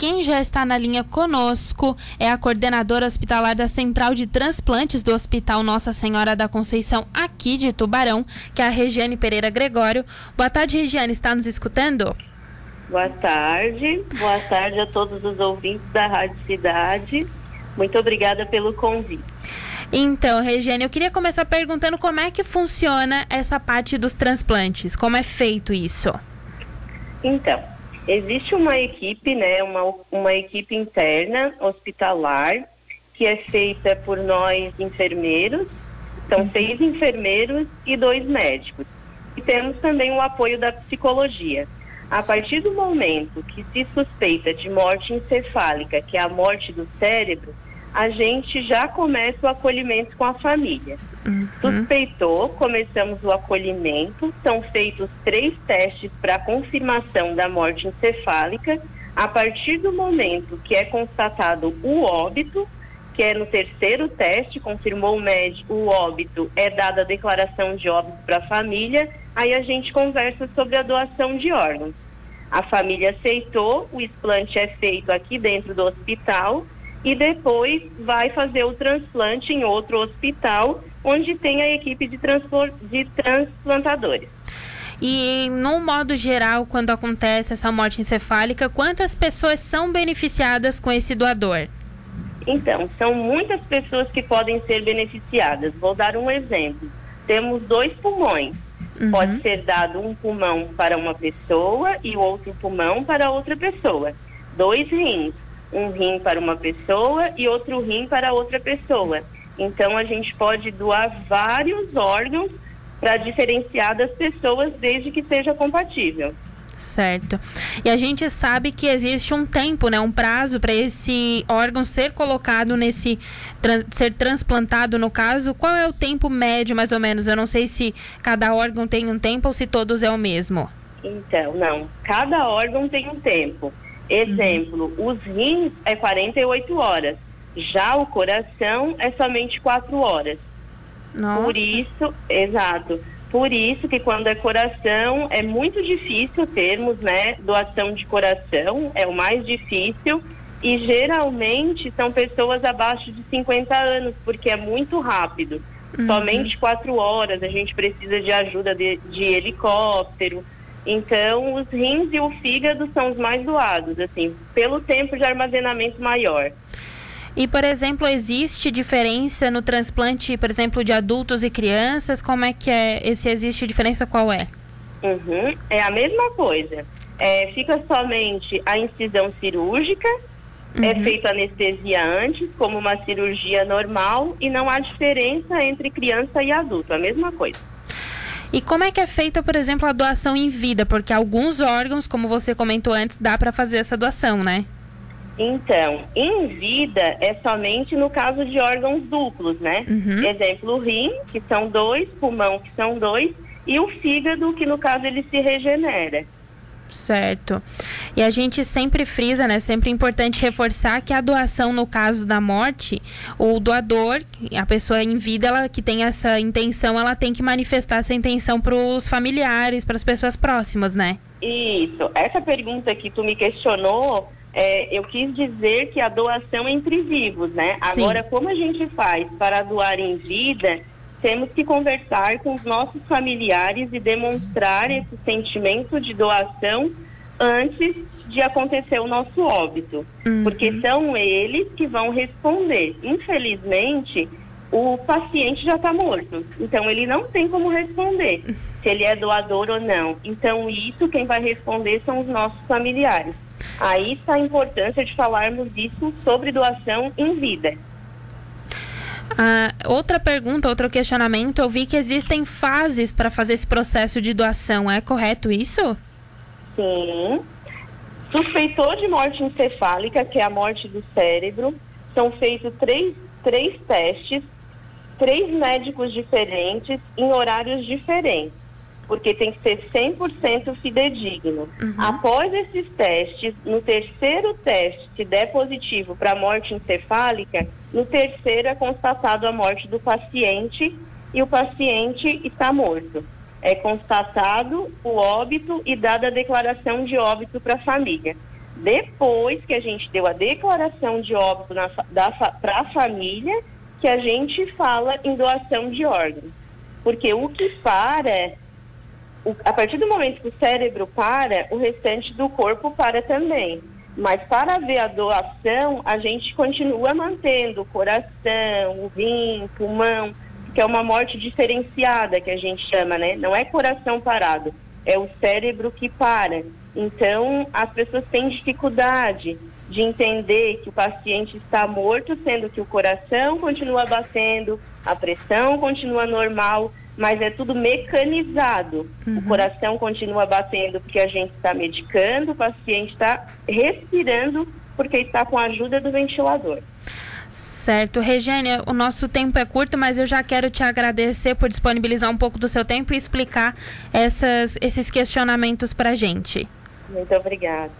quem já está na linha conosco é a coordenadora hospitalar da Central de Transplantes do Hospital Nossa Senhora da Conceição, aqui de Tubarão, que é a Regiane Pereira Gregório. Boa tarde, Regiane, está nos escutando? Boa tarde, boa tarde a todos os ouvintes da Rádio Cidade. Muito obrigada pelo convite. Então, Regiane, eu queria começar perguntando como é que funciona essa parte dos transplantes, como é feito isso? Então, Existe uma equipe, né, uma, uma equipe interna hospitalar que é feita por nós enfermeiros, são uhum. seis enfermeiros e dois médicos. E temos também o apoio da psicologia. A partir do momento que se suspeita de morte encefálica, que é a morte do cérebro, a gente já começa o acolhimento com a família. Suspeitou, começamos o acolhimento, são feitos três testes para confirmação da morte encefálica. A partir do momento que é constatado o óbito, que é no terceiro teste, confirmou o médico o óbito, é dada a declaração de óbito para a família, aí a gente conversa sobre a doação de órgãos. A família aceitou, o explante é feito aqui dentro do hospital e depois vai fazer o transplante em outro hospital onde tem a equipe de, de transplantadores. E, no modo geral, quando acontece essa morte encefálica, quantas pessoas são beneficiadas com esse doador? Então, são muitas pessoas que podem ser beneficiadas. Vou dar um exemplo. Temos dois pulmões. Uhum. Pode ser dado um pulmão para uma pessoa e o outro pulmão para outra pessoa. Dois rins. Um rim para uma pessoa e outro rim para outra pessoa. Então, a gente pode doar vários órgãos para diferenciar das pessoas desde que seja compatível. Certo. E a gente sabe que existe um tempo, né, um prazo para esse órgão ser colocado nesse ser transplantado no caso. Qual é o tempo médio mais ou menos? Eu não sei se cada órgão tem um tempo ou se todos é o mesmo. Então, não. Cada órgão tem um tempo. Exemplo, uhum. os rins é 48 horas. Já o coração é somente quatro horas. Nossa. Por isso, exato. Por isso que quando é coração é muito difícil termos, né, doação de coração, é o mais difícil e geralmente são pessoas abaixo de 50 anos, porque é muito rápido. Uhum. Somente quatro horas, a gente precisa de ajuda de, de helicóptero. Então, os rins e o fígado são os mais doados, assim, pelo tempo de armazenamento maior. E, por exemplo, existe diferença no transplante, por exemplo, de adultos e crianças? Como é que é? Se existe diferença, qual é? Uhum, é a mesma coisa. É, fica somente a incisão cirúrgica, é uhum. é feita anestesia antes, como uma cirurgia normal, e não há diferença entre criança e adulto, a mesma coisa. E como é que é feita, por exemplo, a doação em vida? Porque alguns órgãos, como você comentou antes, dá para fazer essa doação, né? Então, em vida é somente no caso de órgãos duplos, né? Uhum. Exemplo, o rim, que são dois, pulmão, que são dois, e o fígado, que no caso ele se regenera. Certo. E a gente sempre frisa, né? Sempre é importante reforçar que a doação, no caso da morte, o doador, a pessoa em vida, ela que tem essa intenção, ela tem que manifestar essa intenção para os familiares, para as pessoas próximas, né? Isso. Essa pergunta que tu me questionou é, eu quis dizer que a doação entre vivos, né? Sim. Agora, como a gente faz para doar em vida, temos que conversar com os nossos familiares e demonstrar esse sentimento de doação antes de acontecer o nosso óbito, uhum. porque são eles que vão responder. Infelizmente, o paciente já está morto, então ele não tem como responder se ele é doador ou não. Então, isso quem vai responder são os nossos familiares. Aí está a importância de falarmos disso sobre doação em vida. Ah, outra pergunta, outro questionamento, eu vi que existem fases para fazer esse processo de doação, é correto isso? Sim. Suspeitou de morte encefálica, que é a morte do cérebro, são feitos três, três testes, três médicos diferentes, em horários diferentes porque tem que ser 100% fidedigno. Uhum. Após esses testes, no terceiro teste, se der positivo para morte encefálica, no terceiro é constatado a morte do paciente e o paciente está morto. É constatado o óbito e dada a declaração de óbito para a família. depois que a gente deu a declaração de óbito para a família, que a gente fala em doação de órgãos. Porque o que para, o, a partir do momento que o cérebro para, o restante do corpo para também. Mas para ver a doação, a gente continua mantendo o coração, o rim, o pulmão, que é uma morte diferenciada que a gente chama, né? Não é coração parado, é o cérebro que para. Então, as pessoas têm dificuldade de entender que o paciente está morto, sendo que o coração continua batendo, a pressão continua normal, mas é tudo mecanizado. Uhum. O coração continua batendo porque a gente está medicando, o paciente está respirando porque está com a ajuda do ventilador. Certo. Regênia, o nosso tempo é curto, mas eu já quero te agradecer por disponibilizar um pouco do seu tempo e explicar essas, esses questionamentos para a gente. Muito obrigada.